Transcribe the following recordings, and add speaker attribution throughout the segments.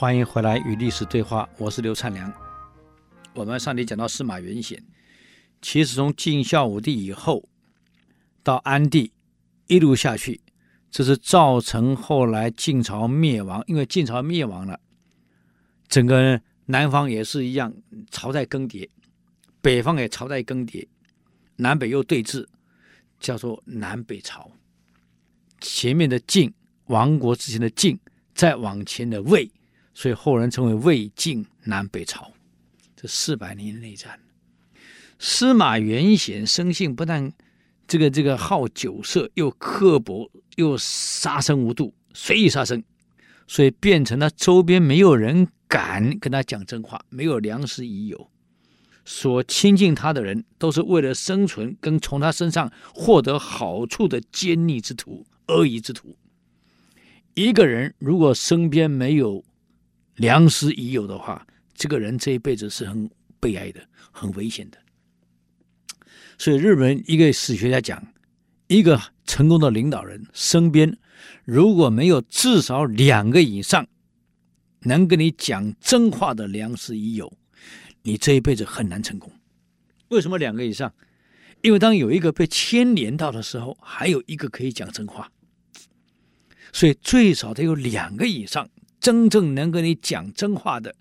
Speaker 1: 欢迎回来与历史对话，我是刘灿良。我们上集讲到司马元显，其实从晋孝武帝以后到安帝一路下去，这是造成后来晋朝灭亡。因为晋朝灭亡了，整个南方也是一样，朝代更迭，北方也朝代更迭，南北又对峙，叫做南北朝。前面的晋亡国之前的晋，再往前的魏。所以后人称为魏晋南北朝，这四百年内战。司马元显生性不但这个这个好酒色，又刻薄，又杀生无度，随意杀生，所以变成了周边没有人敢跟他讲真话，没有良师益友。所亲近他的人，都是为了生存跟从他身上获得好处的奸佞之徒、恶谀之徒。一个人如果身边没有良师益友的话，这个人这一辈子是很悲哀的，很危险的。所以日本一个史学家讲，一个成功的领导人身边如果没有至少两个以上能跟你讲真话的良师益友，你这一辈子很难成功。为什么两个以上？因为当有一个被牵连到的时候，还有一个可以讲真话，所以最少得有两个以上。真正能跟你讲真话的，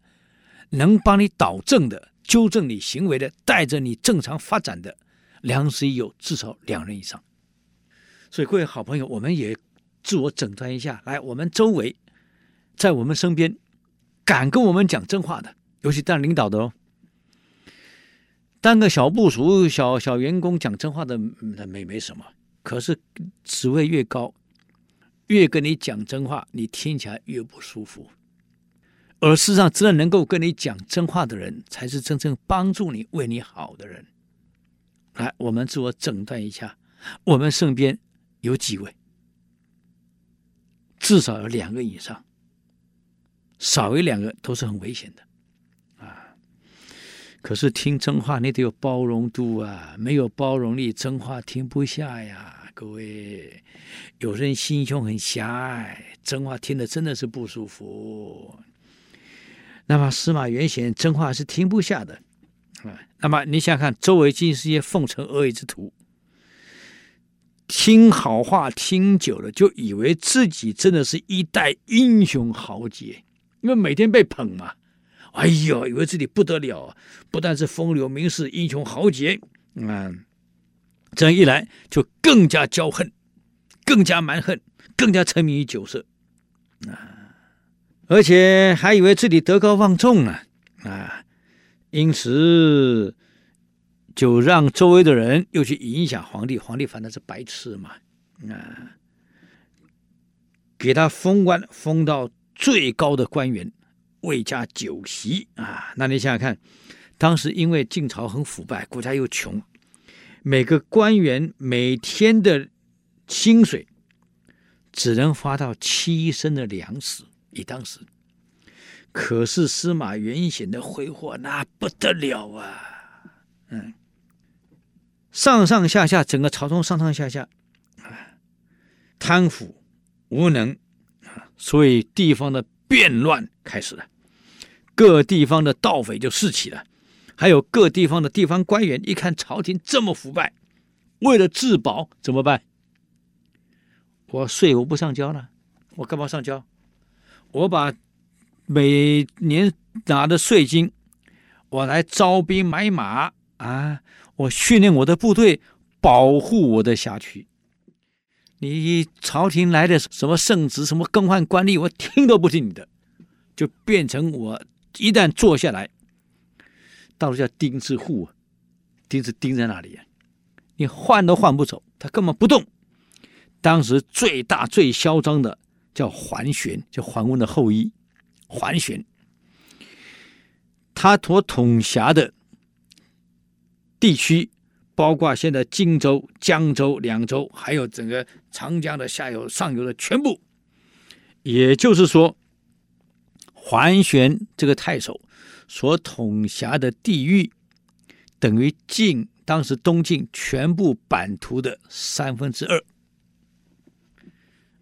Speaker 1: 能帮你导正的、纠正你行为的、带着你正常发展的良师益友，至少两人以上。所以，各位好朋友，我们也自我诊断一下。来，我们周围，在我们身边，敢跟我们讲真话的，尤其当领导的哦，当个小部属、小小员工讲真话的，那没没什么。可是职位越高。越跟你讲真话，你听起来越不舒服。而事实上，真的能够跟你讲真话的人，才是真正帮助你、为你好的人。来，我们自我诊断一下，我们身边有几位？至少有两个以上，少于两个都是很危险的啊。可是听真话，你得有包容度啊，没有包容力，真话听不下呀。各位，有人心胸很狭隘，真话听得真的是不舒服。那么司马元显真话是听不下的啊。那么你想想看，周围尽是些奉承阿谀之徒，听好话听久了，就以为自己真的是一代英雄豪杰，因为每天被捧嘛。哎呦，以为自己不得了，不但是风流名士、英雄豪杰，嗯。这样一来，就更加骄横，更加蛮横，更加沉迷于酒色，啊，而且还以为自己德高望重呢，啊，因此就让周围的人又去影响皇帝，皇帝反正是白痴嘛，啊，给他封官，封到最高的官员，未加酒席啊，那你想想看，当时因为晋朝很腐败，国家又穷。每个官员每天的薪水只能发到七升的粮食，以当时。可是司马元显的挥霍那不得了啊！嗯，上上下下整个朝中上上下下啊，贪腐无能啊，所以地方的变乱开始了，各地方的盗匪就四起了。还有各地方的地方官员，一看朝廷这么腐败，为了自保怎么办？我税我不上交了，我干嘛上交？我把每年拿的税金，我来招兵买马啊！我训练我的部队，保护我的辖区。你朝廷来的什么圣旨，什么更换官吏，我听都不听你的，就变成我一旦坐下来。到处叫钉子户，钉子钉在那里，你换都换不走，他根本不动。当时最大最嚣张的叫桓玄，叫桓温的后裔，桓玄。他所统辖的地区，包括现在荆州、江州、两州，还有整个长江的下游、上游的全部。也就是说，桓玄这个太守。所统辖的地域等于晋当时东晋全部版图的三分之二。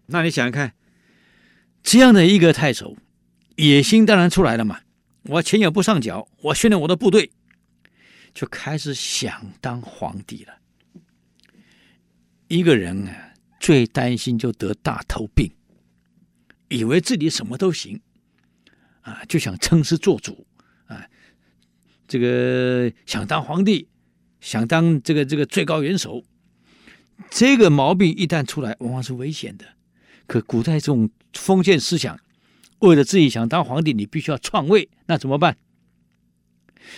Speaker 1: 那你想想看，这样的一个太守，野心当然出来了嘛。我前脚不上脚，我训练我的部队，就开始想当皇帝了。一个人啊，最担心就得大头病，以为自己什么都行，啊，就想称师做主，这个想当皇帝，想当这个这个最高元首。这个毛病一旦出来，往往是危险的。可古代这种封建思想，为了自己想当皇帝，你必须要篡位，那怎么办？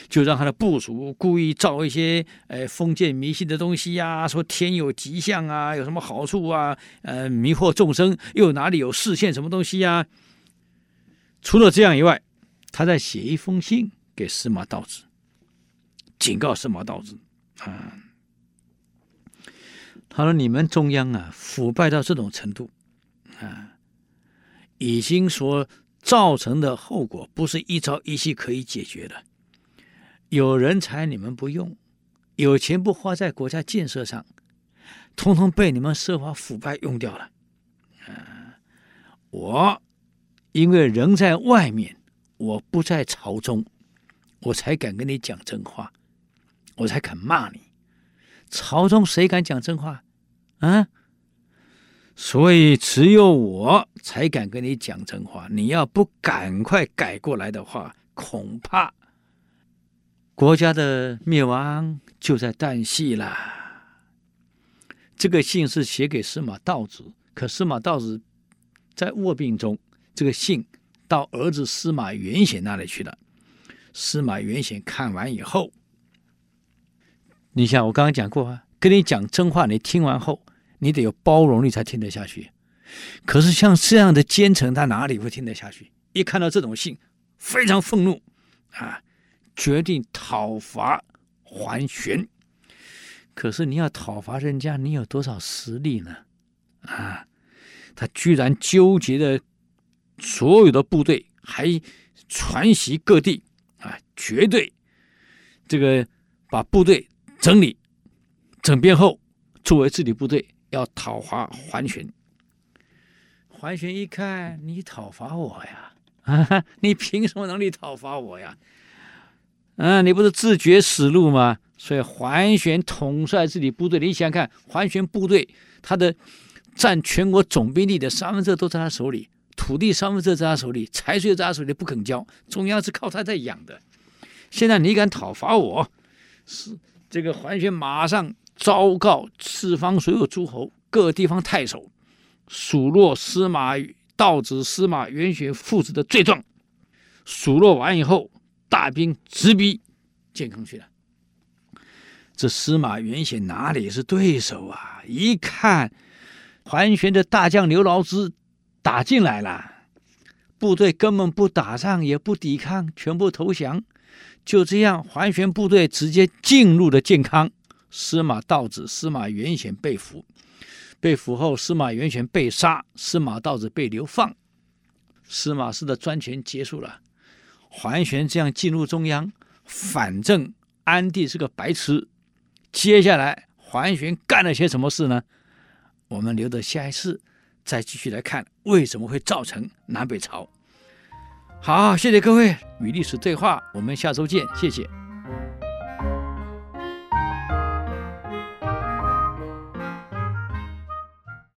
Speaker 1: 就让他的部属故意造一些呃封建迷信的东西呀、说天有吉祥啊，有什么好处啊，呃迷惑众生，又哪里有视线什么东西呀、除了这样以外，他在写一封信给司马道子，警告司马道子啊。他说：“你们中央啊，腐败到这种程度啊，已经说造成的后果不是一朝一夕可以解决的。有人才你们不用，有钱不花在国家建设上，通通被你们奢华腐败用掉了。啊，我因为人在外面，我不在朝中，我才敢跟你讲真话，我才敢骂你。”朝中谁敢讲真话啊？所以只有我才敢跟你讲真话。你要不赶快改过来的话，恐怕国家的灭亡就在旦夕了。这个信是写给司马道子，可司马道子在卧病中，这个信到儿子司马元显那里去了。司马元显看完以后。你像我刚刚讲过啊，跟你讲真话，你听完后，你得有包容力才听得下去。可是像这样的奸臣，他哪里会听得下去？一看到这种信，非常愤怒啊，决定讨伐桓玄。可是你要讨伐人家，你有多少实力呢？啊，他居然纠结的所有的部队，还传习各地啊，绝对这个把部队。整理整编后，作为自己部队要讨伐桓玄。桓玄一看，你讨伐我呀？啊，你凭什么能力讨伐我呀？啊，你不是自绝死路吗？所以桓玄统帅自己部队，你想想看，桓玄部队他的占全国总兵力的三分之二都在他手里，土地三分之二在他手里，财税在他手里，不肯交，中央是靠他在养的。现在你敢讨伐我，是？这个桓玄马上昭告四方所有诸侯、各地方太守，数落司马道子、司马元显父子的罪状。数落完以后，大兵直逼建康去了。这司马元显哪里是对手啊？一看桓玄的大将刘牢之打进来了，部队根本不打仗，也不抵抗，全部投降。就这样，桓玄部队直接进入了建康。司马道子、司马元显被俘，被俘后，司马元显被杀，司马道子被流放。司马氏的专权结束了。桓玄这样进入中央，反正安帝是个白痴。接下来，桓玄干了些什么事呢？我们留着下一次再继续来看，为什么会造成南北朝。好，谢谢各位与历史对话，我们下周见，谢谢。